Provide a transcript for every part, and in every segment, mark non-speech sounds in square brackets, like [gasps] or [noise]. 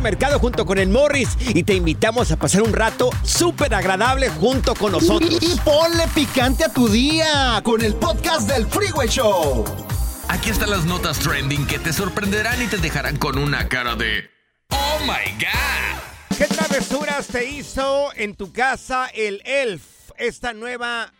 Mercado junto con el Morris y te invitamos a pasar un rato súper agradable junto con nosotros. Y, y ponle picante a tu día con el podcast del Freeway Show. Aquí están las notas trending que te sorprenderán y te dejarán con una cara de ¡Oh my God! ¿Qué travesuras te hizo en tu casa el Elf? Esta nueva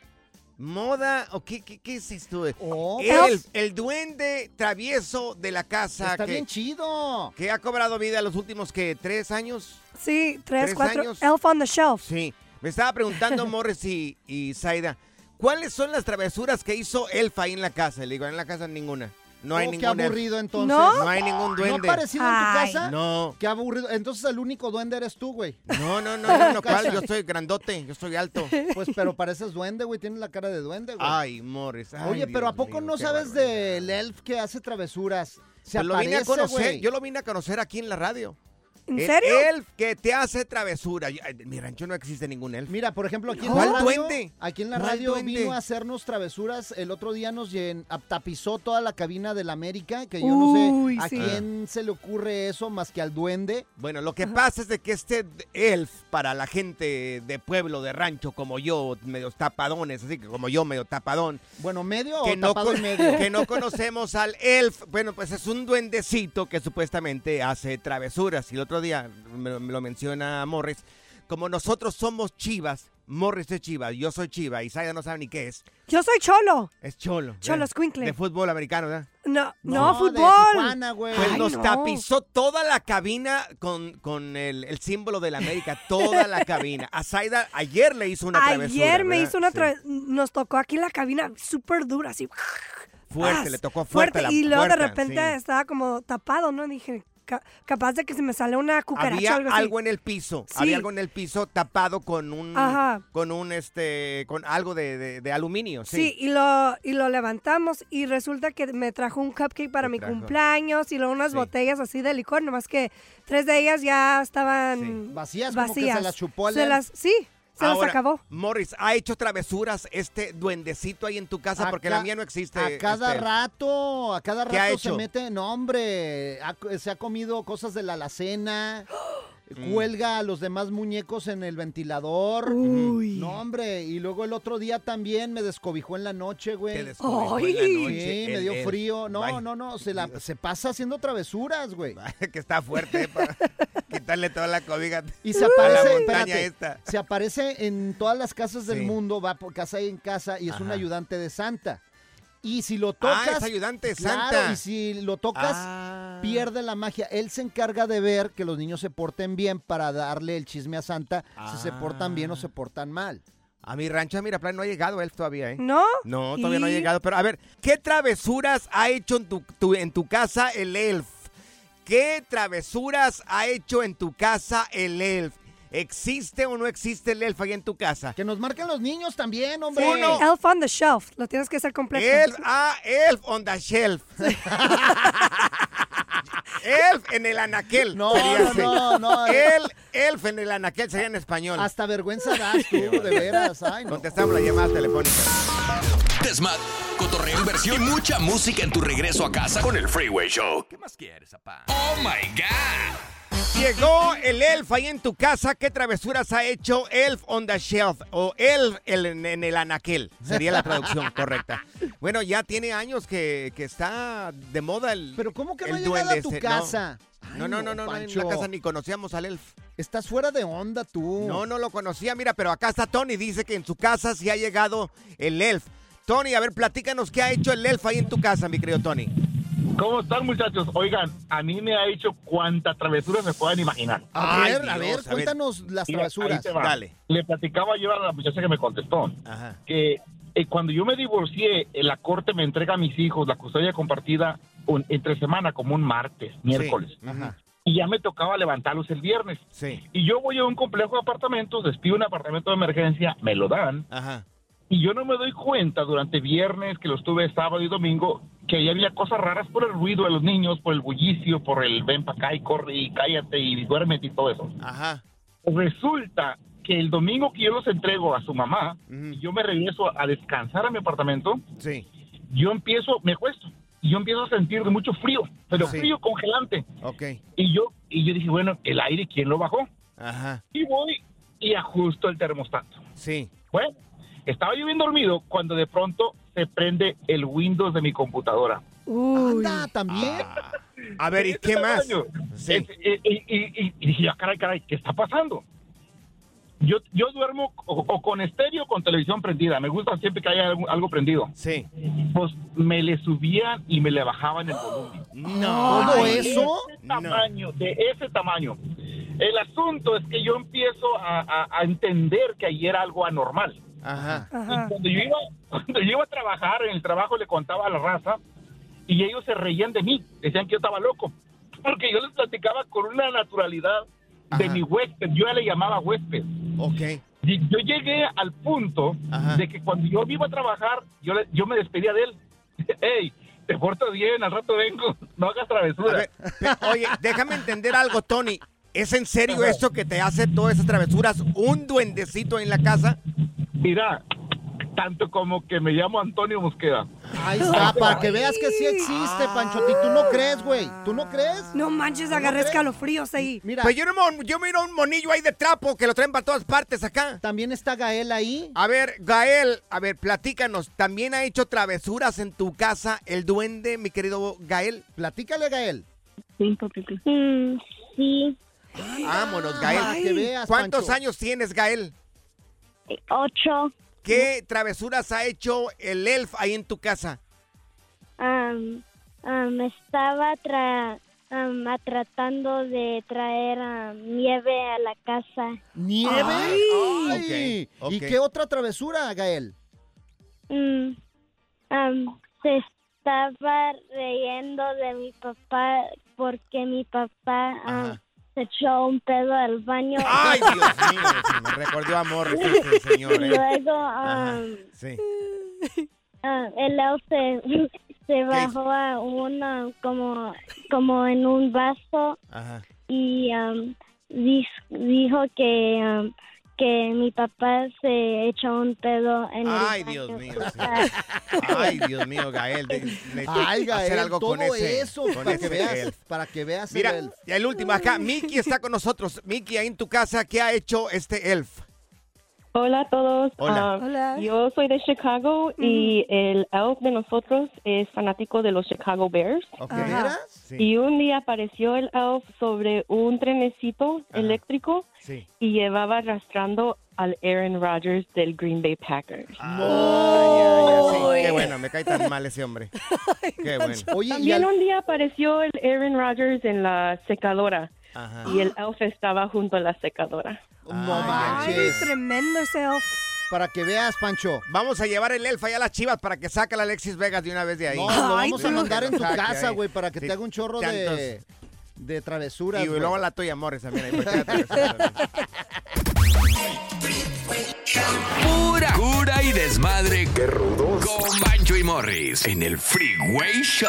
moda o qué, qué, qué es esto? Oh, Elf, el duende travieso de la casa Está que, bien chido. que ha cobrado vida los últimos que tres años. Sí, tres, ¿Tres cuatro. años? Elf on the Shelf. Sí, me estaba preguntando [laughs] Morris y, y Zaida, ¿cuáles son las travesuras que hizo Elf ahí en la casa? Le digo, en la casa ninguna. No hay Oh, qué ningún elf. aburrido entonces. ¿No? No hay ningún ¿No duende. ha parecido en tu Ay. casa? No, Qué aburrido. Entonces el único duende eres tú, güey. no, no, no, no, ¿cuál? Yo soy [laughs] grandote, yo soy alto. Pues pero pareces duende, güey. Tienes la cara de duende, güey. Ay, Morris. ay, Oye, pero ¿a poco mío, no qué sabes del elf que hace travesuras? Se Pues lo vine a aparece, conocer, güey. yo lo vine a conocer aquí en la radio. ¿En El serio? elf que te hace travesura. Yo- ay, En mi rancho no existe ningún elf. Mira, por ejemplo, aquí en ¿Cuál la radio, duende? aquí en la ¿Cuál radio duende? vino a hacernos travesuras. El otro día nos llen- tapizó toda la cabina del América, que yo no sé a sí. quién se le ocurre eso más que al duende. Bueno, lo que pasa es de que este elf, para la gente de pueblo, de rancho, como yo, medio tapadones, así que como yo, medio tapadón, Bueno, medio que o no, tapado con- y medio. [laughs] que no conocemos al elf, bueno, pues es un duendecito que supuestamente hace travesuras. Y el otro día me, me lo menciona Morris, como nosotros somos chivas, Morris es chiva, yo soy chiva, y Saida no sabe ni qué es, Yo soy cholo. es cholo. Cholo ¿eh? escuincle. De fútbol americano, ¿verdad? No, no, de fútbol. Tijuana, güey. Pues Ay, nos no. tapizó toda la cabina con, con el, el símbolo de la América, toda la cabina. A Zaida ayer le hizo una travesura. Ayer me ¿verdad? hizo una Sí. tra- Nos tocó aquí en la cabina súper dura, así. Fuerte, le tocó fuerte, la y luego de repente sí. estaba como tapado, ¿no? Dije, ca- capaz de que se me sale una cucaracha Había algo en el piso, Sí. había algo en el piso tapado con un, Ajá. con un, este, con algo de, de- de aluminio, sí. Sí, y lo, y lo levantamos y resulta que me trajo un cupcake para mi trajo. cumpleaños y luego unas Sí. botellas así de licor, nomás que tres de ellas ya estaban Vacías, como que vacías. se las chupó el Se las, sí, se Ahora, las acabó. Morris, ¿ha hecho travesuras este duendecito ahí en tu casa? A Porque ca- la mía no existe. A cada este, rato, a cada ¿Qué ha rato se hecho? mete, no hombre, ha- se ha comido cosas de la alacena, [gasps] Mm. cuelga a los demás muñecos en el ventilador. Uy. No hombre, y luego el otro día también me descobijó en la noche, güey. Te descobijó en la Ay. noche Sí, me dio frío. No, no, no, se, la, se pasa haciendo travesuras, güey. [laughs] que está fuerte [laughs] quitarle toda la cobija Y [laughs] se la aparece, montaña espérate, esta. se aparece en todas las casas del Sí. mundo, va por casa en casa y es un ayudante de Santa. Y si lo tocas... Ah, es ayudante claro, Santa. y si lo tocas, Ah. pierde la magia. Él se encarga de ver que los niños se porten bien para darle el chisme a Santa si se portan bien o Ah. se portan mal. A mi rancho de Miraplan no ha llegado él todavía, ¿eh? ¿No? No, todavía no ha Y- llegado. Pero a ver, ¿qué travesuras ha hecho en tu, tu- en tu casa el elf? ¿Qué travesuras ha hecho en tu casa el elf? ¿Existe o no existe el elf ahí en tu casa? Que nos marquen los niños también, hombre. Uno. Elf on the Shelf. Lo tienes que hacer completo. Elf, ah, elf on the shelf. [laughs] elf en el anaquel. No, sería no, no, no. El, elf en el anaquel sería en español. Hasta vergüenza das tú, de veras. Ay, no. Contestamos la llamada telefónica. Desmat, cotorreo, inversión y mucha música en tu regreso a casa con el Freeway Show. ¿Qué más quieres, papá? ¡Oh, my God! Llegó el elf ahí en tu casa. ¿Qué travesuras ha hecho Elf on the Shelf? O Elf el- en, en el anaquel. Sería la traducción [laughs] correcta. Bueno, ya tiene años que, que está de moda el. Pero ¿cómo que no ha el llegado a tu ese? casa? No, Ay, no, no, no, no, en Pancho. la casa ni conocíamos al elf. Estás fuera de onda tú. No, no lo conocía. Mira, pero acá está Tony. Dice que en su casa sí ha llegado el elf. Tony, a ver, platícanos qué ha hecho el elf ahí en tu casa, mi querido Tony. ¿Cómo están, muchachos? Oigan, a mí me ha hecho cuánta travesura se puedan imaginar. A ver, a Dios, ver, a ver. cuéntanos las travesuras. Dale. Le platicaba yo a la muchacha que me contestó Ajá. que eh, cuando yo me divorcié, eh, la corte me entrega a mis hijos la custodia compartida un- entre semana, como un martes, miércoles. Sí. Ajá. Y ya me tocaba levantarlos el viernes. Sí. Y yo voy a un complejo de apartamentos, les pido un apartamento de emergencia, me lo dan. Ajá. Y yo no me doy cuenta durante viernes, que los tuve sábado y domingo, que ahí había cosas raras por el ruido de los niños, por el bullicio, por el ven para acá y corre y cállate y duérmete y todo eso. Ajá. Resulta que el domingo que yo los entrego a su mamá, Ujú. y yo me regreso a descansar a mi apartamento, Sí. yo empiezo, me acuesto, y yo empiezo a sentir mucho frío, pero Sí. frío congelante. Ok. Y yo, y yo dije, bueno, el aire, ¿quién lo bajó? Ajá. Y voy y ajusto el termostato. Sí. Bueno, estaba yo bien dormido cuando de pronto se prende el Windows de mi computadora. Uy. Anda, también. Ah. A ver, ¿y qué más? Sí. Es- y, y- y- y dije, ah, caray, caray, ¿qué está pasando? Yo, yo duermo o, o con estéreo o con televisión prendida. Me gusta siempre que haya algo, algo prendido. Sí. Pues me le subían y me le bajaban el volumen. No. ¿Todo De eso? ese tamaño, de ese tamaño. El asunto es que yo empiezo a, a- a entender que ahí era algo anormal. Ajá. Y cuando yo, iba, [laughs] cuando yo iba a trabajar, en el trabajo le contaba a la raza y ellos se reían de mí, decían que yo estaba loco, porque yo les platicaba con una naturalidad de mi huésped, yo ya le llamaba huésped. Ok. Y yo llegué al punto Ajá. de que cuando yo iba a trabajar, yo, le- yo me despedía de él. [laughs] Hey, te portas bien, al rato vengo, [laughs] no hagas A travesura. ver, pe- oye, déjame entender algo, Tony. ¿Es en serio esto que te hace todas esas travesuras? ¿Un duendecito en la casa? Mira, tanto como que me llamo Antonio Mosqueda. Ahí está, para que veas que sí existe, Panchotti. ¿Tú no crees, güey? ¿Tú no crees? No manches, ¿No agarré escalofríos ahí. Mira, Pues yo, yo miro un monillo ahí de trapo que lo traen para todas partes acá. también está Gael ahí. A ver, Gael, a ver, platícanos. ¿También ha hecho travesuras en tu casa el duende, mi querido Gael? Platícale, Gael. Mm, sí, Vámonos, Para Gael. que veas, ¿Cuántos Pancho. años tienes, Gael? Ocho. ¿Qué travesuras ha hecho el elf ahí en tu casa? am, am, estaba tra- tratando de traer am, nieve a la casa. ¿Nieve? Ay. Ok, ok. ¿Y qué otra travesura, Gael? Mm, am, se estaba riendo de mi papá porque mi papá. Se echó un pedo al baño. Ay, Dios mío, [laughs] me recordó amor este señor. ¿eh? luego am, sí. [laughs] Ah, el elf se, [laughs] se bajó a una como como en un vaso Ajá. y um, dijo que um, que mi papá se echó un pedo en el Ay, baño. Dios mío. [laughs] Ay, Dios mío, Gael. de- Ay, Gael, hacer algo todo con ese. eso con para que veas, elf. para que veas Mira, el el último acá. Miki está con nosotros. Miki, ahí en tu casa, ¿qué ha hecho este elf? Hola a todos. Hola. Ah, Hola. yo soy de Chicago y el elf de nosotros es fanático de los Chicago Bears. Ok. ¿De veras? Sí, Y un día apareció el elf sobre un trenecito Ajá. eléctrico sí. y llevaba arrastrando al Aaron Rodgers del Green Bay Packers. Ay, ay, ay, sí. Qué bueno, me cae tan mal ese hombre. [laughs] Qué bueno. Oye, y También al- un día apareció el Aaron Rodgers en la secadora Ajá. y el elf estaba junto a la secadora. no Ay, manches. tremendo ese elf. Para que veas, Pancho. Vamos a llevar el elf allá a las chivas para que saque a la Alexis Vegas de una vez de ahí. No, lo Ay, vamos a mandar en tu Saque casa, güey, para que Sí, te haga un chorro de, tantos- de travesuras. Y luego la tuya, Morris, también. Ahí, [laughs] Pura cura y desmadre. Qué rudos. Con Bancho y Morris en el Freeway Show.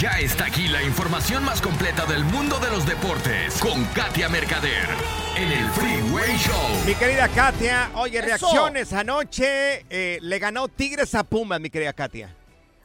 Ya está aquí la información más completa del mundo de los deportes con Katia Mercader en el Freeway Show. Mi querida Katia, oye, Eso. reacciones. Anoche eh, le ganó Tigres a Pumas, mi querida Katia.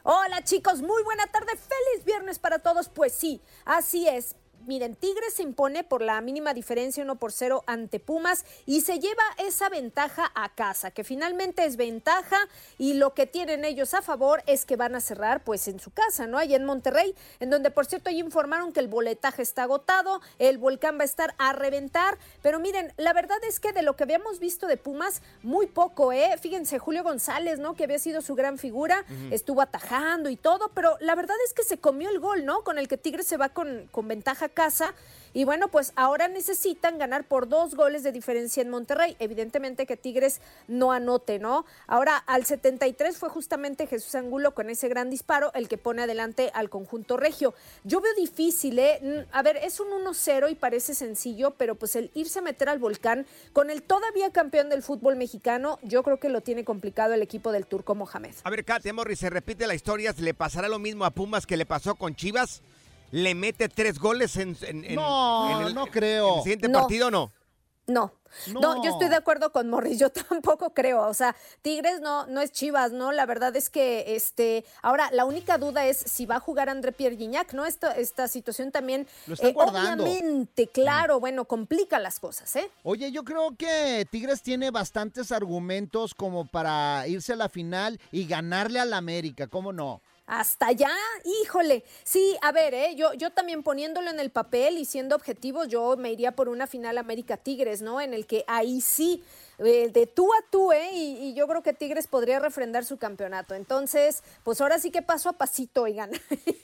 Hola chicos, muy buena tarde, feliz viernes para todos. Pues sí, así es. Miren, Tigres se impone por la mínima diferencia 1 por 0 ante Pumas y se lleva esa ventaja a casa, que finalmente es ventaja y lo que tienen ellos a favor es que van a cerrar pues en su casa, ¿no? Allá en Monterrey, en donde por cierto ahí informaron que el boletaje está agotado, el volcán va a estar a reventar, pero miren, la verdad es que de lo que habíamos visto de Pumas, muy poco, ¿eh? Fíjense, Julio González, ¿no? Que había sido su gran figura, estuvo atajando y todo, pero la verdad es que se comió el gol, ¿no? Con el que Tigres se va con, con ventaja casa. Y bueno, pues ahora necesitan ganar por dos goles de diferencia en Monterrey. Evidentemente que Tigres no anote, ¿no? Ahora, al 73 fue justamente Jesús Angulo con ese gran disparo el que pone adelante al conjunto regio. Yo veo difícil, ¿eh? Mm, A ver, es un 1-0 y parece sencillo, pero pues el irse a meter al volcán con el todavía campeón del fútbol mexicano, yo creo que lo tiene complicado el equipo del turco Mohamed. A ver, Katia Morris, se repite la historia. ¿Le pasará lo mismo a Pumas que le pasó con Chivas? ¿Le mete tres goles en, en- en- No, en el, no creo. en el siguiente No. partido o no? No. No. No. yo estoy de acuerdo con Morris, yo [laughs] tampoco creo, o sea, Tigres no, no es Chivas, ¿no? La verdad es que, este, ahora, la única duda es si va a jugar André Pierre Gignac, ¿no? Esta, esta situación también, eh, Lo guardando. obviamente, claro, bueno, complica las cosas, ¿eh? Oye, yo creo que Tigres tiene bastantes argumentos como para irse a la final y ganarle al América, ¿cómo no? Hasta allá, híjole. Sí, a ver, ¿eh? yo, yo también poniéndolo en el papel y siendo objetivo, yo me iría por una final América Tigres, ¿no? En el que ahí sí, eh, de tú a tú, ¿eh? Y, y yo creo que Tigres podría refrendar su campeonato. Entonces, pues ahora sí que paso a pasito, oigan.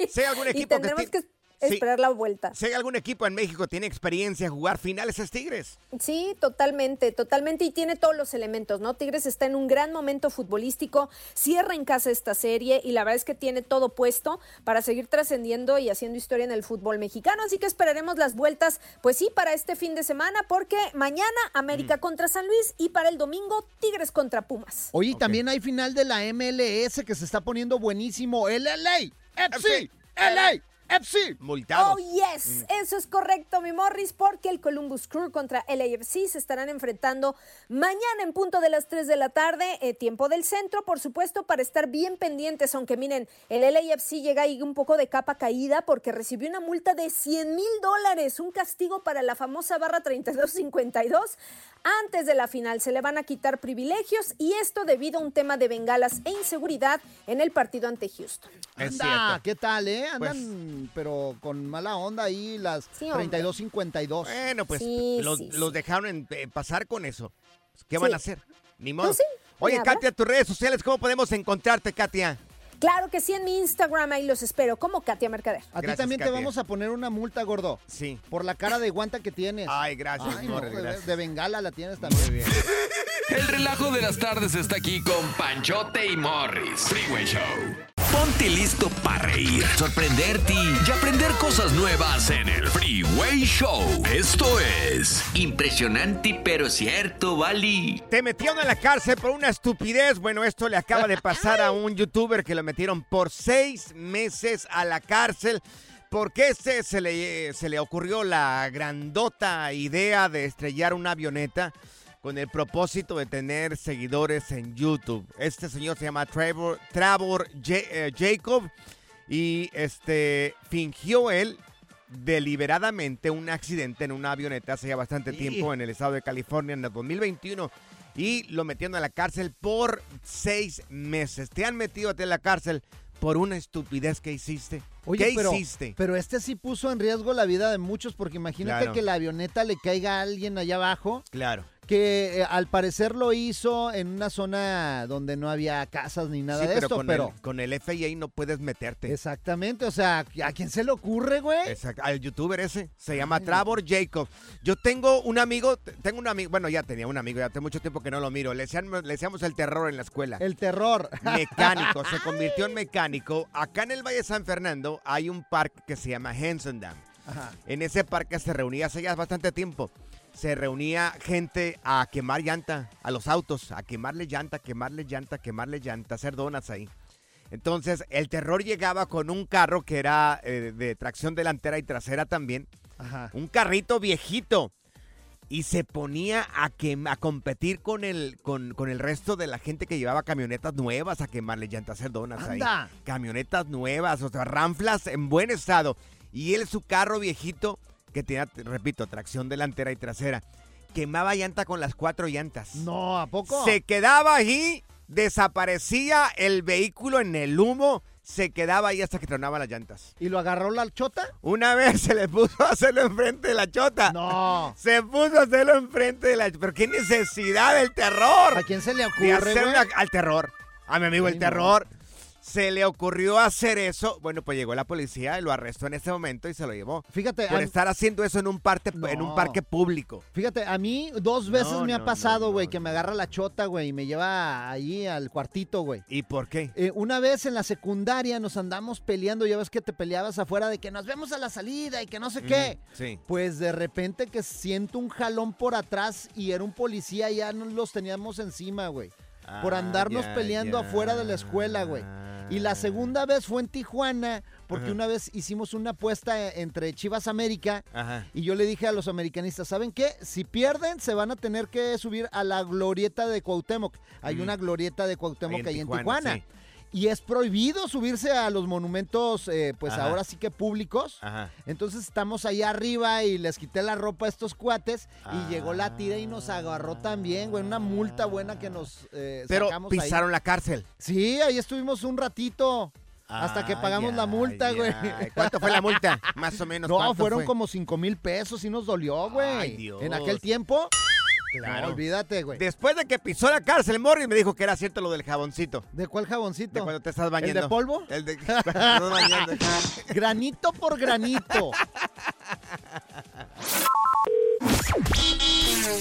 ¿Sé algún [laughs] y equipo que tendremos que, Sí. esperar la vuelta. Si hay algún equipo en México que tiene experiencia en jugar finales es Tigres. Sí, totalmente, totalmente. Y tiene todos los elementos, ¿no? Tigres está en un gran momento futbolístico, cierra en casa esta serie y la verdad es que tiene todo puesto para seguir trascendiendo y haciendo historia en el fútbol mexicano. Así que esperaremos las vueltas, pues sí, para este fin de semana, porque mañana América contra San Luis y para el domingo Tigres contra Pumas. Oye, también hay final de la MLS que se está poniendo buenísimo. El LA, FC, LA, FC. Multados. Oh, yes, eso es correcto, mi Morris, porque el Columbus Crew contra el AFC se estarán enfrentando mañana en punto de las 3 de la tarde, eh, tiempo del centro, por supuesto, para estar bien pendientes, aunque miren, el LAFC llega ahí un poco de capa caída porque recibió una multa de 100 mil dólares, un castigo para la famosa barra 3252. Antes de la final se le van a quitar privilegios y esto debido a un tema de bengalas e inseguridad en el partido ante Houston. Es Anda, cierto. ¿qué tal, eh? Andan, pero con mala onda ahí las Sí, hombre. 32-52. Bueno, pues Sí, los, sí, los dejaron en- eh, pasar con eso. ¿Qué van Sí. a hacer? Ni modo. Pues sí, Oye. Katia, tus redes sociales, ¿cómo podemos encontrarte, Katia? Claro que sí, en mi Instagram ahí los espero, como Katia Mercader. A ti también te vamos a poner una multa, gordo, Sí. por la cara de guanta que tienes. Ay, gracias, Ay, de bengala la tienes también. Muy bien. [laughs] El relajo de las tardes está aquí con Panchote y Morris. Freeway Show. Ponte listo para reír, sorprenderte y aprender cosas nuevas en el Freeway Show. Esto es impresionante pero cierto, Bali. Te metieron a la cárcel por una estupidez. Bueno, esto le acaba de pasar a un youtuber que lo metieron por seis meses a la cárcel. Porque este se le, se le ocurrió la grandota idea de estrellar una avioneta con el propósito de tener seguidores en YouTube. Este señor se llama Trevor, Trevor eh, Jacob y este fingió él deliberadamente un accidente en una avioneta hace ya bastante tiempo en el estado de California en el 2021 y lo metieron a la cárcel por seis meses. Te han metido a ti a la cárcel por una estupidez que hiciste. Oye, ¿Qué pero, hiciste? pero este sí puso en riesgo la vida de muchos, porque imagínate Claro. que la avioneta le caiga a alguien allá abajo, Claro. Que eh, al parecer lo hizo en una zona donde no había casas ni nada Sí, de pero, esto, con, pero... El, con el FIA no puedes meterte. Exactamente, o sea, ¿a quién se le ocurre, güey? Exacto, al youtuber ese. Se llama Trevor Jacob. Yo tengo un amigo, tengo un amigo, bueno, ya tenía un amigo, ya hace mucho tiempo que no lo miro. Le decíamos, le decíamos el terror en la escuela. El terror. Mecánico, se [laughs] convirtió en mecánico. Acá en el Valle de San Fernando hay un parque que se llama Henson Dam. Ajá. En ese parque se reunía hace ya bastante tiempo. Se reunía gente a quemar llanta a los autos, a quemarle llanta, quemarle llanta, quemarle llanta, hacer donas ahí. Entonces, el terror llegaba con un carro que era eh, de tracción delantera y trasera también. Ajá. Un carrito viejito. Y se ponía a, quem- a competir con el, con, con el resto de la gente que llevaba camionetas nuevas a quemarle llantas, hacer donas ahí. Anda. Camionetas nuevas, o sea, ranflas en buen estado. Y él, su carro viejito, que tenía, te- repito, tracción delantera y trasera, quemaba llanta con las cuatro llantas. No, ¿a poco? Se quedaba ahí, desaparecía el vehículo en el humo, se quedaba ahí hasta que tronaban las llantas. ¿Y lo agarró la chota? Una vez se le puso a hacerlo enfrente de la chota. No. Se puso a hacerlo enfrente de la Pero qué necesidad del terror. ¿A quién se le de ocurre, hacer güey? una- al terror. A mi amigo el no. Se le ocurrió hacer eso. Bueno, pues llegó la policía y lo arrestó en ese momento y se lo llevó. Fíjate, Por estar haciendo eso en un, parte, en un parque público. Fíjate, a mí dos veces No, me ha pasado, güey, que me agarra la chota, güey, y me lleva ahí al cuartito, güey. ¿Y por qué? Eh, una vez en la secundaria nos andamos peleando, ya ves que te peleabas afuera de que nos vemos a la salida y que no sé qué. Sí. Pues de repente que siento un jalón por atrás y era un policía, ya nos los teníamos encima, güey. Por Ah, andarnos ya, peleando afuera de la escuela, güey. Y la segunda vez fue en Tijuana, porque Ajá. una vez hicimos una apuesta entre Chivas América. Ajá. Y yo le dije a los americanistas, ¿saben qué? Si pierden, se van a tener que subir a la glorieta de Cuauhtémoc. Hay Ujú. una glorieta de Cuauhtémoc Ahí en ahí en Tijuana, Tijuana. sí. Y es prohibido subirse a los monumentos, eh, pues Ajá. ahora sí que públicos. Ajá. Entonces estamos ahí arriba y les quité la ropa a estos cuates Ah. y llegó la tira y nos agarró también, güey. Una multa buena que nos eh, Pero sacamos ahí. pisaron la cárcel. Sí, ahí estuvimos un ratito. Hasta que pagamos la multa, güey. ¿Cuánto fue la multa? [laughs] Más o menos. No, ¿cuánto fueron fue? como 5 mil pesos y nos dolió, güey. Ay, Dios. En aquel tiempo. Claro. No, olvídate, güey. Después de que pisó la cárcel, Morris me dijo que era cierto lo del jaboncito. ¿De cuál jaboncito? De cuando te estás bañando. ¿El de polvo? El de cuando [laughs] te estás bañando. [laughs] Granito por granito.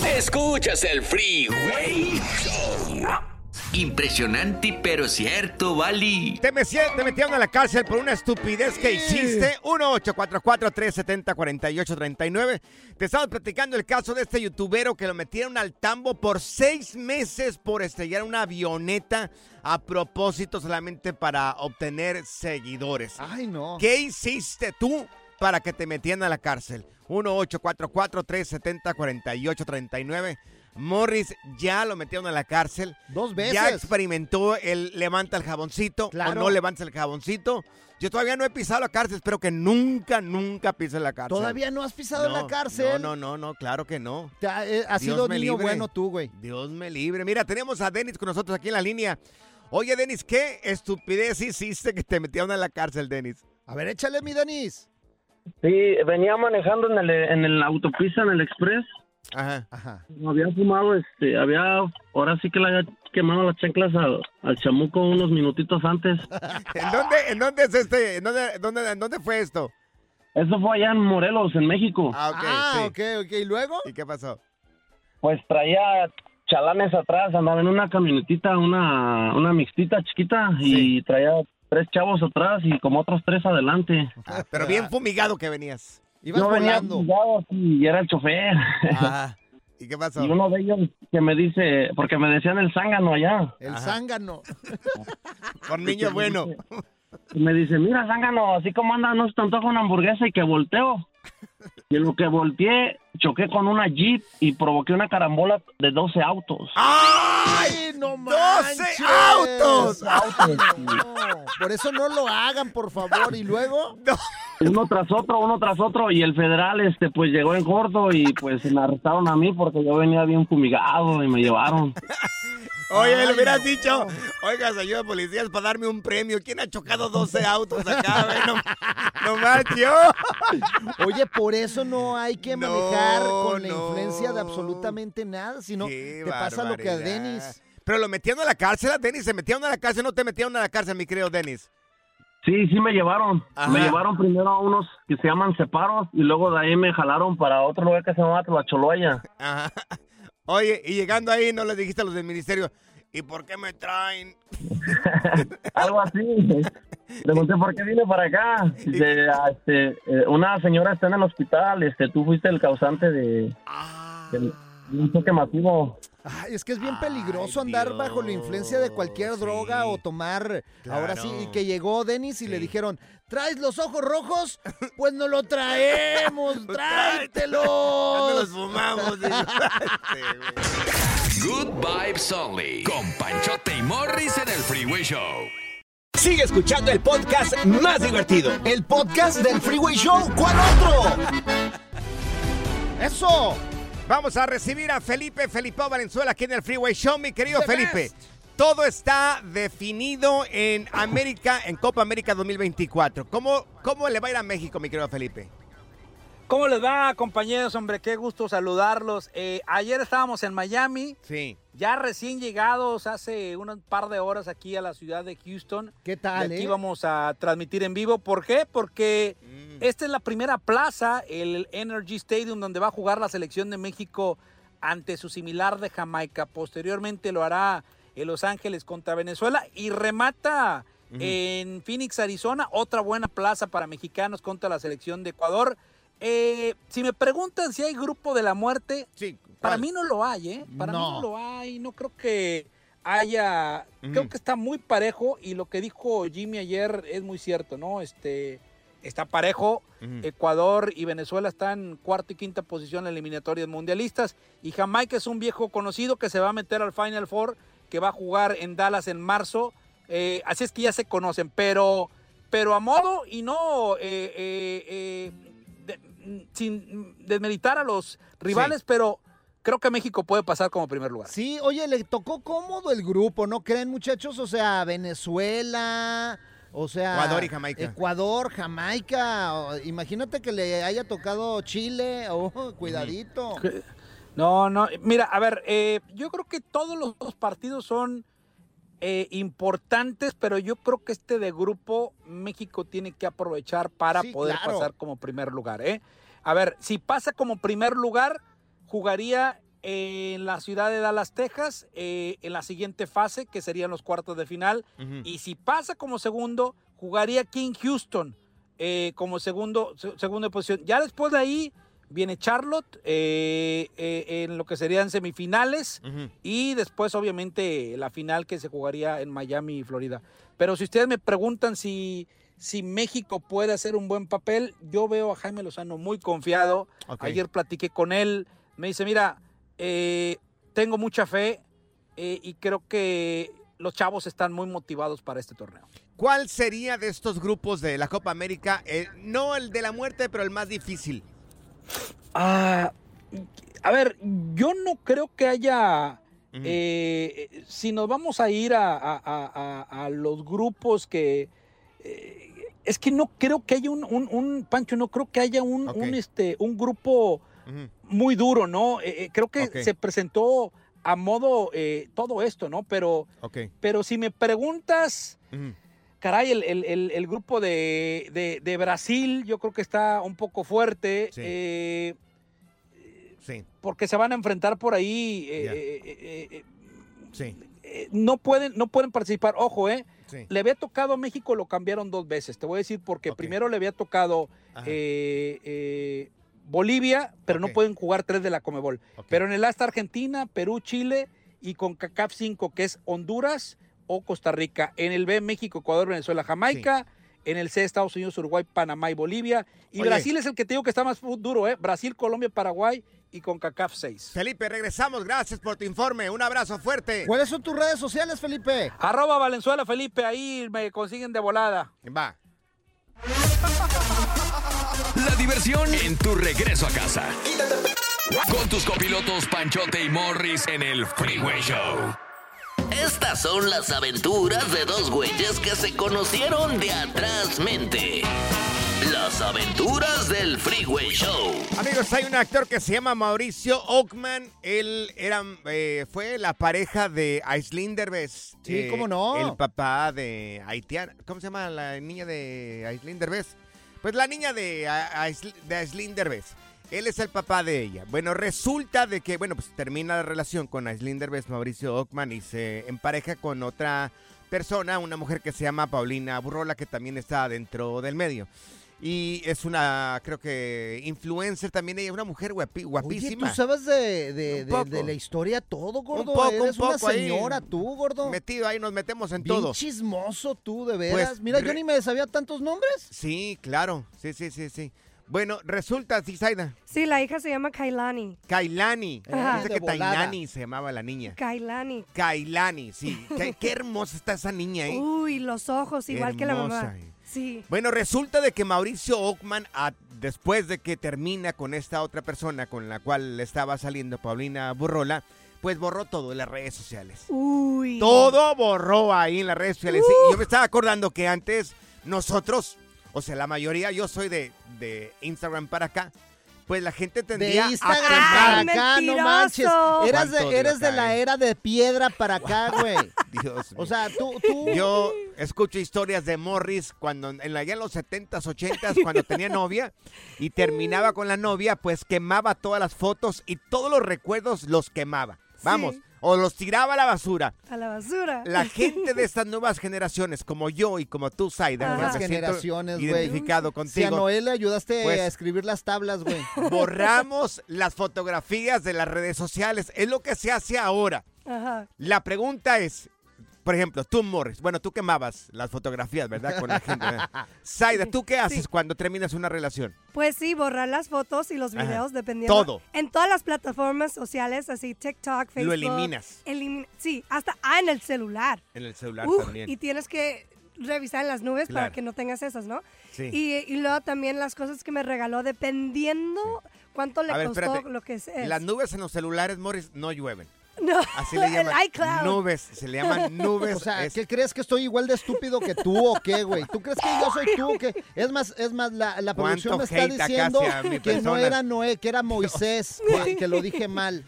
Escuchas el Freeway Show. Impresionante, pero cierto, Bali. Te, meci- te metieron a la cárcel por una estupidez que hiciste. 1-844-370-4839. Te estamos platicando el caso de este youtubero que lo metieron al tambo por seis meses por estrellar una avioneta a propósito solamente para obtener seguidores. Ay, no. ¿Qué hiciste tú para que te metieran a la cárcel? 1-844-370-4839. Morris ya lo metieron a la cárcel. Dos veces. Ya experimentó el levanta el jaboncito Claro. o no levanta el jaboncito. Yo todavía no he pisado la cárcel. Espero que nunca, nunca pise la cárcel. ¿Todavía no has pisado en la No, cárcel? No, no, no, no, claro que no. Ha- eh, has Dios sido niño libre. bueno tú, güey. Dios me libre. Mira, tenemos a Denis con nosotros aquí en la línea. Oye, Denis, ¿qué estupidez hiciste que te metieron a la cárcel, Denis? A ver, échale, mi Denis. Sí, venía manejando en el, en el autopista, en el express. Ajá. Ajá. Había fumado, este, había, ahora sí que le había quemado las chanclas al, al chamuco unos minutitos antes. [laughs] ¿En dónde, en dónde es este? ¿En dónde, dónde- en dónde fue esto? Eso fue allá en Morelos, en México. Ah, ok, ah, sí. ok, ok. ¿Y luego? ¿Y qué pasó? Pues traía chalanes atrás, andaba en una camionetita, una, una mixtita chiquita y traía tres chavos atrás y como otros tres adelante. Ah, pero bien fumigado que venías. Ibas Yo venía volando. fumigado, y era el chofer. Ah, [laughs] ¿Y qué pasó? Y uno de ellos que me dice, porque me decían el zángano allá. El zángano. [laughs] Con niño bueno. Y me dice, mira, zángano, así como anda, no se te antoja una hamburguesa y que volteo. [laughs] Y en lo que volteé, choqué con una Jeep y provoqué una carambola de 12 autos. ¡Ay, no manches! ¡12 autos! [laughs] No, por eso no lo hagan, por favor. ¿Y luego? [laughs] Uno tras otro, uno tras otro, y el federal, este, pues llegó en corto y pues me arrestaron a mí porque yo venía bien fumigado y me llevaron. [laughs] Oye, le hubieras dicho, oiga, señor policías, para darme un premio. ¿Quién ha chocado 12 autos acá? güey? No, no más yo. Oye, por eso no hay que No, manejar con la no. influencia de absolutamente nada, sino Qué te pasa lo que a. Denis. Pero lo metieron a la cárcel a Denis. ¿Se metieron a la cárcel no te metieron a la cárcel, mi querido Denis? Sí, sí me llevaron. Ajá. Me llevaron primero a unos que se llaman separos y luego de ahí me jalaron para otro lugar que se llama Tlacholoya. Ajá. [laughs] Oye, y llegando ahí no le dijiste a los del ministerio, ¿y por qué me traen? [laughs] Algo así. Pregunté por qué vine para acá. Dice, ah, este, eh, una señora está en el hospital. Este, tú fuiste el causante de, Ah. de un choque masivo. Ay, es que es bien Ay, peligroso andar bajo la influencia de cualquier droga sí. o tomar. Ahora sí, y que llegó Denis y le dijeron, ¿traes los ojos rojos? Pues no lo traemos, [laughs] [laughs] Ya no los tráetelos. fumamos. [laughs] güey. Good Vibes Only. Con Panchote y Morris en el Freeway Show. Sigue escuchando el podcast más divertido. El podcast del Freeway Show, ¿cuál otro? ¡Eso! Vamos a recibir a Felipe Felipe Valenzuela aquí en el Freeway Show, mi querido The Felipe. best. Todo está definido en América, en Copa América 2024. ¿Cómo, ¿Cómo le va a ir a México, mi querido Felipe? ¿Cómo les va, compañeros? Hombre, qué gusto saludarlos. Eh, ayer estábamos en Miami. Sí. Ya recién llegados hace un par de horas aquí a la ciudad de Houston. ¿Qué tal, Y aquí eh? vamos a transmitir en vivo. ¿Por qué? Porque esta es la primera plaza, el Energy Stadium, donde va a jugar la selección de México ante su similar de Jamaica. Posteriormente lo hará en Los Ángeles contra Venezuela y remata en Phoenix, Arizona, otra buena plaza para mexicanos contra la selección de Ecuador. Eh, si me preguntan si hay grupo de la muerte, para mí no lo hay, ¿eh? Para mí No. lo hay. No creo que haya. Creo que está muy parejo y lo que dijo Jimmy ayer es muy cierto, ¿no? Este está parejo. Ecuador y Venezuela están cuarta y quinta posición en eliminatorias mundialistas y Jamaica es un viejo conocido que se va a meter al Final Four, que va a jugar en Dallas en marzo. Eh, así es que ya se conocen, pero, pero a modo y no eh, eh, de- sin desmeritar a los rivales, pero creo que México puede pasar como primer lugar. Sí, oye, le tocó cómodo el grupo, ¿no creen, muchachos? O sea, Venezuela, o sea... Ecuador y Jamaica. Ecuador, Jamaica. o- imagínate que le haya tocado Chile. [laughs] Oh, cuidadito. No, no, mira, a ver, eh, yo creo que todos los dos partidos son eh, importantes, pero yo creo que este de grupo México tiene que aprovechar para Sí, poder claro. pasar como primer lugar. ¿eh? A ver, si pasa como primer lugar, jugaría en la ciudad de Dallas, Texas, eh, en la siguiente fase, que serían los cuartos de final. Y si pasa como segundo, jugaría aquí en Houston eh, como segundo, se- segunda posición. Ya después de ahí viene Charlotte eh, eh, en lo que serían semifinales y después obviamente la final que se jugaría en Miami, Florida. Pero si ustedes me preguntan si, si México puede hacer un buen papel, yo veo a Jaime Lozano muy confiado. Ayer platiqué con él, me dice, mira, eh, tengo mucha fe eh, y creo que los chavos están muy motivados para este torneo. ¿Cuál sería de estos grupos de la Copa América, eh, no el de la muerte, pero el más difícil? Ah, a ver, yo no creo que haya. eh, si nos vamos a ir a, a- a- a- a los grupos que. eh, es que no creo que haya un, un- un- Pancho, no creo que haya un, un, este, un grupo muy duro, ¿no? Eh, eh, creo que se presentó a modo eh, todo esto, ¿no? Pero, pero si me preguntas, caray, el, el- el- el grupo de, de- de Brasil yo creo que está un poco fuerte. eh, Sí. porque se van a enfrentar por ahí. Sí. no pueden, no pueden participar. Ojo, eh. Sí. Le había tocado a México, lo cambiaron dos veces. Te voy a decir porque primero le había tocado eh, eh, Bolivia, pero no pueden jugar tres de la Comebol. Pero en el A está Argentina, Perú, Chile y con CACAF 5, que es Honduras o Costa Rica. En el B, México, Ecuador, Venezuela, Jamaica. En el C, Estados Unidos, Uruguay, Panamá y Bolivia. Y Oye. Brasil es el que te digo que está más duro, ¿eh? Brasil, Colombia, Paraguay y con CACAF 6. Felipe, regresamos. Gracias por tu informe. Un abrazo fuerte. ¿Cuáles son tus redes sociales, Felipe? Arroba Valenzuela Felipe, ahí me consiguen de volada. Va. La diversión en tu regreso a casa. Con tus copilotos Panchote y Morris en el Freeway Show. Estas son las aventuras de dos güeyes que se conocieron de atrás mente. Las aventuras del Freeway Show. Amigos, hay un actor que se llama Mauricio Ockman. Él era, eh, fue la pareja de Aislinn Derbez. Sí, ¿cómo no? El papá de Haitiana. ¿Cómo se llama la niña de Aislinn Derbez? Pues la niña de, Aisl- de Aislinn Derbez. Él es el papá de ella. Bueno, resulta de que, bueno, pues termina la relación con Aislinn Derbez, Mauricio Ockman, y se empareja con otra persona, una mujer que se llama Paulina Burrola, que también está dentro del medio. Y es una, creo que, influencer también ella, una mujer guapi- Oye, guapísima. tú sabes de, de- la historia todo, gordo. Un poco, Eres un una poco ahí. señora, tú, gordo. Metido ahí, nos metemos en Bien todo. chismoso tú, de veras. Pues, Mira, yo ni me sabía tantos nombres. Sí, claro. Sí, sí, sí, sí. Bueno, resulta, Zizaida, Sí, la hija se llama Kailani. Kailani. Ajá. Dice que volada. Tainani se llamaba la niña. Kailani. Kailani, sí. qué, qué [laughs] hermosa está esa niña, ¿eh? Uy, los ojos, igual que la mamá. eh. Sí. Bueno, resulta de que Mauricio Ockman, a- después de que termina con esta otra persona con la cual le estaba saliendo, Paulina Burrola, pues borró todo en las redes sociales. Uy. Todo borró ahí en las redes sociales. Y yo me estaba acordando que antes nosotros, o sea, la mayoría, yo soy de, de Instagram para acá, pues la gente De tendría a Instagram para acá, no manches. Eras de, ¿Cuánto eres de la era de piedra para acá, [laughs] güey. Dios O sea, tú, tú. Yo escucho historias de Morris cuando en, ya en los 70s, 80s, cuando tenía novia y terminaba con la novia, pues quemaba todas las fotos y todos los recuerdos los quemaba. Vamos, Sí. o los tiraba a la basura. A la basura. La gente de estas nuevas generaciones, como yo y como tú, Saida, Nuevas generaciones, güey. identificado Si a contigo. Noel le ayudaste Pues- a escribir las tablas, güey. Borramos las fotografías de las redes sociales. Es lo que se hace ahora. Ajá. La pregunta es, por ejemplo, tú, Morris, bueno, tú quemabas las fotografías, ¿verdad? Con la gente. [laughs] Zaida, ¿tú qué haces cuando terminas una relación? Pues sí, borrar las fotos y los Ajá. videos dependiendo. Todo. En todas las plataformas sociales, así TikTok, Facebook. Lo eliminas. Elimin- sí, hasta ah, en el celular. En el celular Uf, también. y tienes que revisar en las nubes para que no tengas esas, ¿no? Sí. Y, y luego también las cosas que me regaló, dependiendo cuánto le ver, costó espérate. lo que es. Las nubes en los celulares, Morris, no llueven. No, Así le llaman. el iCloud. Nubes, se le llaman [laughs] nubes. O sea, es- ¿qué crees que estoy igual de estúpido que tú o qué, güey? ¿Tú crees que yo soy tú o qué? Es más, es más, la, la producción me ¿Cuánto está hate acá diciendo hacia mi que no persona? era Noé, que era Moisés, que, que lo dije mal.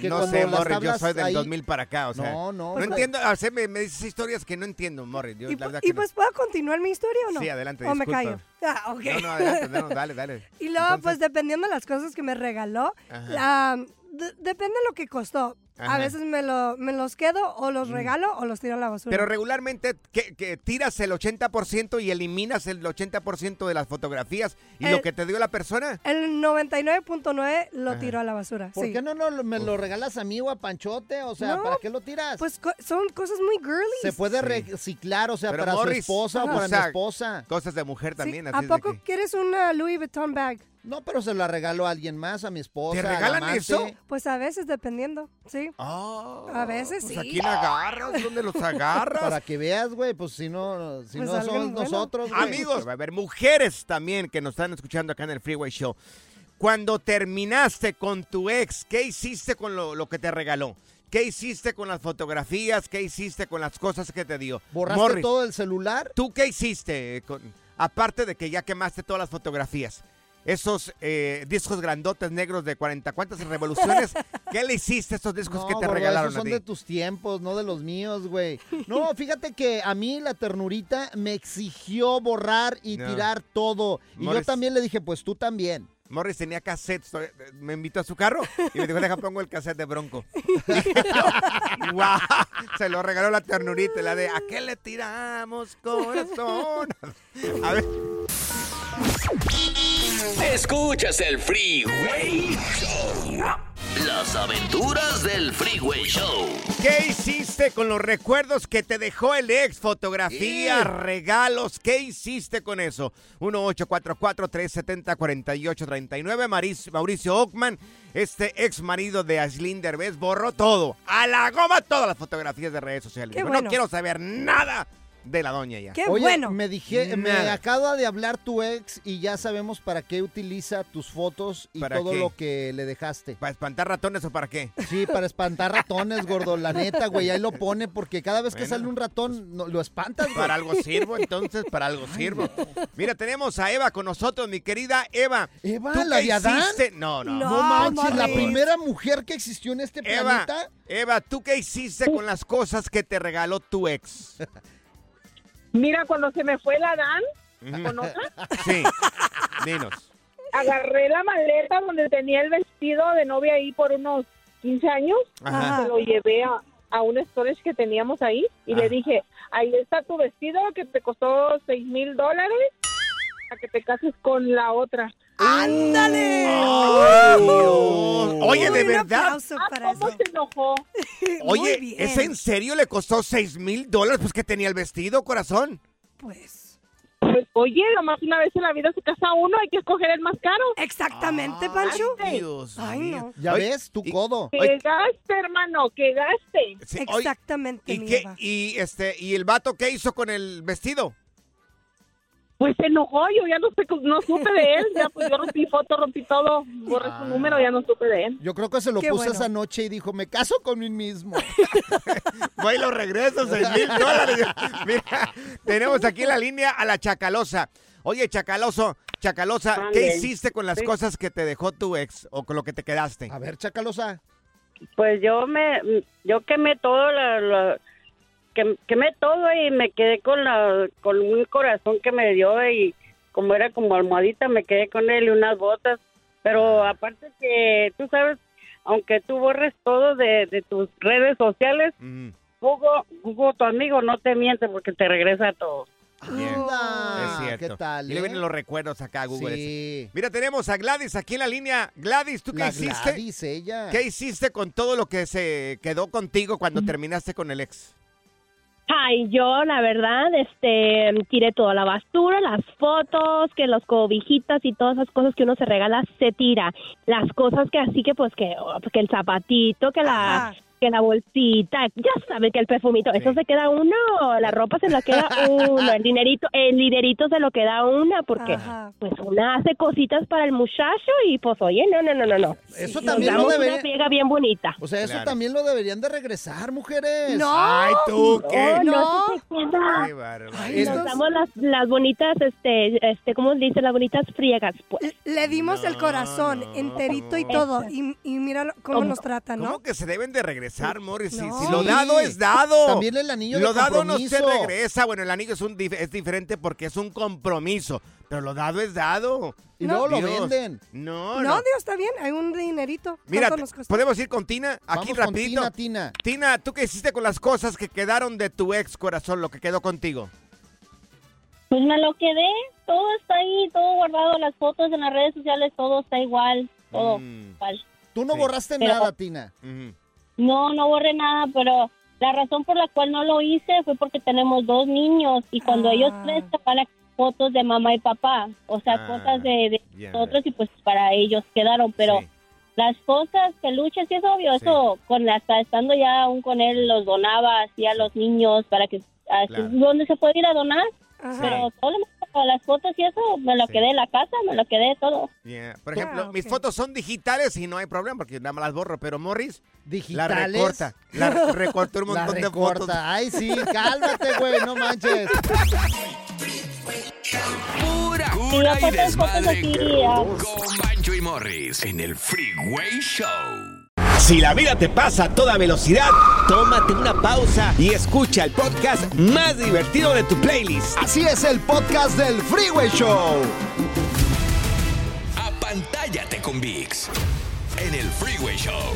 Que no cuando sé, las Morris, yo tablas soy del ahí- 2000 para acá, o sea. No, no, No entiendo, o sea, me, me dices historias que no entiendo, Morris. Yo, Y, la verdad y que no. pues, ¿puedo continuar mi historia o no? Sí, adelante, O me disculpa. callo. Ah, ok. No, no, adelante, no, dale, dale. [laughs] Y luego, Entonces- pues dependiendo de las cosas que me regaló, Ajá. la- de- depende de lo que costó. Ajá. A veces me, lo, me los quedo o los regalo o los tiro a la basura. Pero regularmente que, que tiras el 80% y eliminas el 80% de las fotografías y El- lo que te dio la persona. El 99.9 lo Ajá. tiro a la basura. ¿Por sí. qué no, no me lo regalas a mí o a Panchote? O sea, No, ¿para qué lo tiras? Pues co- son cosas muy girly. Se puede reciclar, o sea, Pero para Morris su esposa o para mi esposa. Cosas de mujer también. así ¿A poco que- quieres una Louis Vuitton bag? No, pero se la regalo a alguien más, a mi esposa. ¿Te al regalan eso? Pues a veces dependiendo, sí. a veces Pues sí. ¿A quién agarras? ¿Dónde los [laughs] agarras? Para que veas, güey, pues si no, si Pues no somos bueno. nosotros, güey. Amigos, va a haber mujeres también que nos están escuchando acá en el Freeway Show. Cuando terminaste con tu ex, ¿qué hiciste con lo, lo que te regaló? ¿Qué hiciste con las fotografías? ¿Qué hiciste con las cosas que te dio? ¿Borraste Morris, todo el celular? ¿Tú qué hiciste? con- aparte de que ya quemaste todas las fotografías. Esos eh, discos grandotes negros de 40, ¿cuántas revoluciones? [laughs] ¿Qué le hiciste a esos discos No, que te gordo, regalaron esos a son ti? de tus tiempos, no de los míos, güey. [laughs] No, fíjate que a mí la ternurita me exigió borrar y No. tirar todo. Y yo también le dije, pues tú también. Morris tenía cassettes, todavía- me invitó a su carro y me dijo, deja pongo el cassette de Bronco. [laughs] Se lo regaló la ternurita, la de ¿a qué le tiramos corazón? A ver, Escuchas el Freeway Show. Las aventuras del Freeway Show. ¿qué hiciste con los recuerdos que te dejó el ex? Fotografías, regalos, ¿qué hiciste con eso? 1-844-370-4839, Maris- Mauricio Ockman, este ex marido de Aislinn Derbez, borró todo, a la goma todas las fotografías de redes sociales. Bueno. No quiero saber nada de la doña ya. Qué Oye, bueno. me dije, me Nada. acaba de hablar tu ex y ya sabemos para qué utiliza tus fotos y ¿Para todo qué? lo que le dejaste. ¿Para espantar ratones o para qué? Sí, para espantar ratones, gordo. La neta, güey, ahí lo pone porque cada vez que Bueno. sale un ratón no- lo espantas, güey. Para algo sirvo, entonces, para algo sirvo. Mira, tenemos a Eva con nosotros, mi querida Eva. Eva, ¿Tú la qué de Adán. hiciste? No, no. No. No manches, la Morris. primera mujer que existió en este Eva, planeta. Eva, ¿tú qué hiciste con las cosas que te regaló tu ex? [laughs] Mira, cuando se me fue la Dan, ¿con otra? [laughs] Sí, dinos. Agarré la maleta donde tenía el vestido de novia ahí por unos 15 años. Ajá. Se lo llevé a, a un storage que teníamos ahí y Ajá. le dije, ahí está tu vestido que te costó 6 mil dólares para que te cases con la otra. ¡Ándale! Ay, Dios. Oye, ¿de verdad? Ah, para ¿Cómo eso. se enojó? [laughs] Oye. ¿es en serio? ¿Le costó 6 mil dólares? Pues que tenía el vestido, corazón. Pues. Pues, oye, nomás una vez en la vida se casa uno, hay que escoger el más caro. Exactamente, Pancho. Ay, Dios Ay, no. Ya Oye, ves, tu y- codo. Que Oye. gaste, hermano, que gaste. Sí, oye, Exactamente, ¿y, mi qué, Eva. y, este, ¿Y el vato qué hizo con el vestido? Pues se enojó, yo ya no, sé, no supe de él, ya pues yo rompí foto, rompí todo, borré su número, ya no supe de él. Yo creo que se lo Qué puse bueno. esa noche y dijo, me caso con mí mismo. [laughs] Voy y lo regreso, seis mil dólares. [laughs] Mira, tenemos aquí en la línea a la Chacalosa. Oye, Chacaloso, Chacalosa, ¿qué hiciste con las Sí. cosas que te dejó tu ex o con lo que te quedaste? A ver, Chacalosa. Pues yo me, yo quemé todo, la, la- quem- quemé todo y me quedé con la, con un corazón que me dio y como era como almohadita me quedé con él y unas botas. Pero aparte que tú sabes, aunque tú borres todo de, de tus redes sociales, Hugo, Hugo, tu amigo, no te miente porque te regresa todo. Bien, es cierto. ¿qué tal, Y le eh? vienen los recuerdos acá, Google. Sí. Mira, tenemos a Gladys aquí en la línea. Gladys, ¿tú qué La hiciste? Gladys, ella. ¿Qué hiciste con todo lo que se quedó contigo cuando terminaste con el ex? Ay, yo la verdad, este, tiré toda la basura, las fotos, que los cobijitas y todas esas cosas que uno se regala se tira. Las cosas que así que pues que, oh, que el zapatito, que la que la bolsita, ya sabe que el perfumito, eso se queda uno, la ropa se la queda [laughs] uno, el dinerito, el dinerito se lo queda una porque pues una hace cositas para el muchacho y pues oye, no, no, no, no, no. Eso Nos también lo damos debería- una friega bien bonita. O sea, eso Claro. también lo deberían de regresar, mujeres. No. Ay, ¿tú qué? No, no, se queda. Bárbaro. Ay, nos damos las, las bonitas, este, este, ¿cómo dice? Las bonitas friegas, pues. Le dimos el corazón enterito y todo. Y, y mira lo- cómo ¿Cómo? nos tratan, ¿no? ¿Cómo que se deben de regresar, Morris? Si, No. si lo dado es dado. También el anillo de Lo dado no se regresa. Bueno, el anillo es, un dif- es diferente porque es un compromiso. Pero lo dado es dado. Y luego lo venden. No, No, no. Dios, está bien. Hay un dinerito. Mira, podemos ir con Tina aquí Vamos con rapidito. Tina, Tina. Tina, ¿tú qué hiciste con las cosas que quedaron de tu ex corazón, lo que quedó contigo? Pues me lo quedé, todo está ahí, todo guardado, las fotos en las redes sociales, todo está igual, todo igual. Tú no Sí. borraste Pero- nada, Tina. No, no borré nada, pero la razón por la cual no lo hice fue porque tenemos dos niños y cuando ellos crezcan van a fotos de mamá y papá, o sea, Ah, cosas de, de nosotros y pues para ellos quedaron, pero las cosas, peluches, sí es obvio, eso con hasta estando ya aún con él los donaba así a los niños para que así, Claro. donde se puede ir a donar, Ajá. pero todo lo las fotos y eso me lo quedé en la casa, me lo quedé todo. Yeah. Por ejemplo, mis fotos son digitales y no hay problema porque nada más las borro, pero Morris la ¿Digitales? recorta. La recorta un [laughs] La montón de recorta. fotos. Ay, sí, cálmate, güey, no manches. Pura cura y fotos, fotos desmadre así, ah, con Bancho y Morris en el Freeway Show. Si la vida te pasa a toda velocidad, tómate una pausa y escucha el podcast más divertido de tu playlist. Así es el podcast del Freeway Show. Apantállate con VIX en el Freeway Show.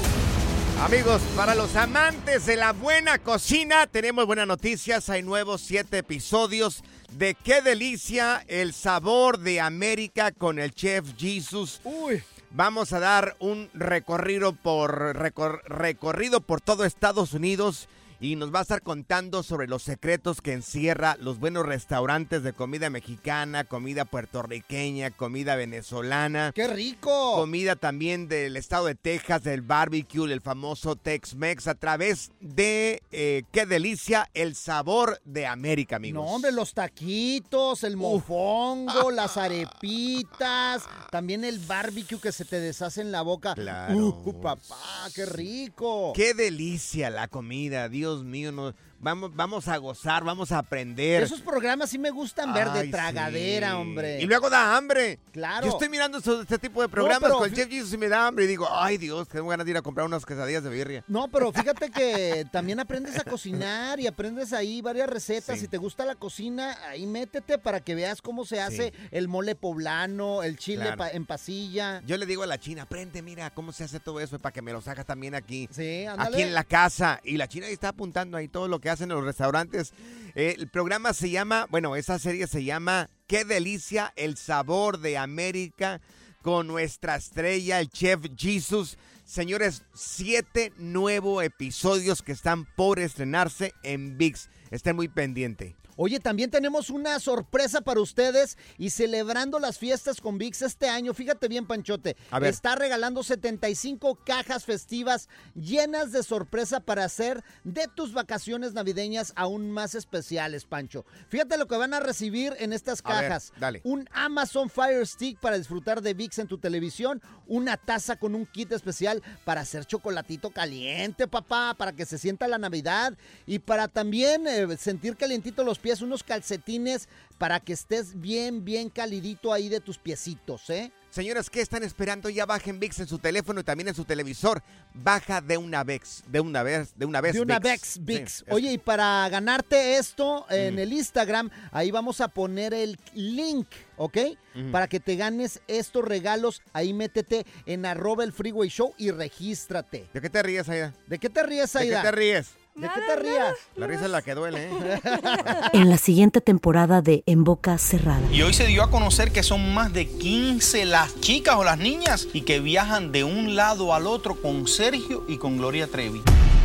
Amigos, para los amantes de la buena cocina, tenemos buenas noticias. Hay nuevos siete episodios de Qué delicia, el sabor de América con el chef Jesus. Uy. Vamos a dar un recorrido por recor- recorrido por todo Estados Unidos y nos va a estar contando sobre los secretos que encierra los buenos restaurantes de comida mexicana, comida puertorriqueña, comida venezolana. ¡Qué rico! Comida también del estado de Texas, del barbecue, el famoso Tex-Mex, a través de eh, qué delicia, el sabor de América, amigos. No, hombre, los taquitos, el mofongo, [laughs] las arepitas, también el barbecue que se te deshace en la boca. Claro. Uh, papá, qué rico. Qué delicia la comida, Dios mío, no, vamos, vamos a gozar, vamos a aprender. Esos programas sí me gustan ver de tragadera, sí. hombre. Y luego da hambre. Claro. Yo estoy mirando esos- este tipo de programas pero con el Chef Jesus y me da hambre y digo, ay Dios, tengo ganas de ir a comprar unas quesadillas de birria. No, pero [laughs] fíjate que también aprendes a cocinar y aprendes ahí varias recetas. Sí. Si te gusta la cocina, ahí métete para que veas cómo se hace el mole poblano, el chile Claro. pa- en pasilla. Yo le digo a la china, aprende, mira cómo se hace todo eso para que me lo hagas también aquí. Sí, ándale. Aquí en la casa. Y la china ahí está apuntando ahí todo lo que hacen en los restaurantes. Eh, el programa se llama, bueno, esa serie se llama Qué delicia, el sabor de América con nuestra estrella, el chef Jesus. Señores, siete nuevos episodios que están por estrenarse en VIX. Estén muy pendientes. Oye, también tenemos una sorpresa para ustedes y celebrando las fiestas con VIX este año, fíjate bien, Panchote, A ver. está regalando 75 cajas festivas llenas de sorpresa para hacer de tus vacaciones navideñas aún más especiales, Pancho. Fíjate lo que van a recibir en estas ver, cajas. dale. Un Amazon Fire Stick para disfrutar de VIX en tu televisión, una taza con un kit especial para hacer chocolatito caliente, papá, para que se sienta la Navidad y para también eh, sentir calientito los pies, unos calcetines para que estés bien, bien calidito ahí de tus piecitos, ¿eh? Señoras, ¿qué están esperando? Ya bajen VIX en su teléfono y también en su televisor. Baja de una vez, de una vez, de una vez. De una ViX. Sí, VIX. Oye, y para ganarte esto en el Instagram, ahí vamos a poner el link, ¿ok? Para que te ganes estos regalos, ahí métete en arroba el Freeway Show y regístrate. ¿De qué te ríes, Aida? ¿De qué te ríes, ¿De Aida? qué te ríes? ¿De qué te rías? La risa es la que duele, ¿eh? [laughs] En la siguiente temporada de En Boca Cerrada. Y hoy se dio a conocer que son más de 15 las chicas o las niñas y que viajan de un lado al otro con Sergio y con Gloria Trevi.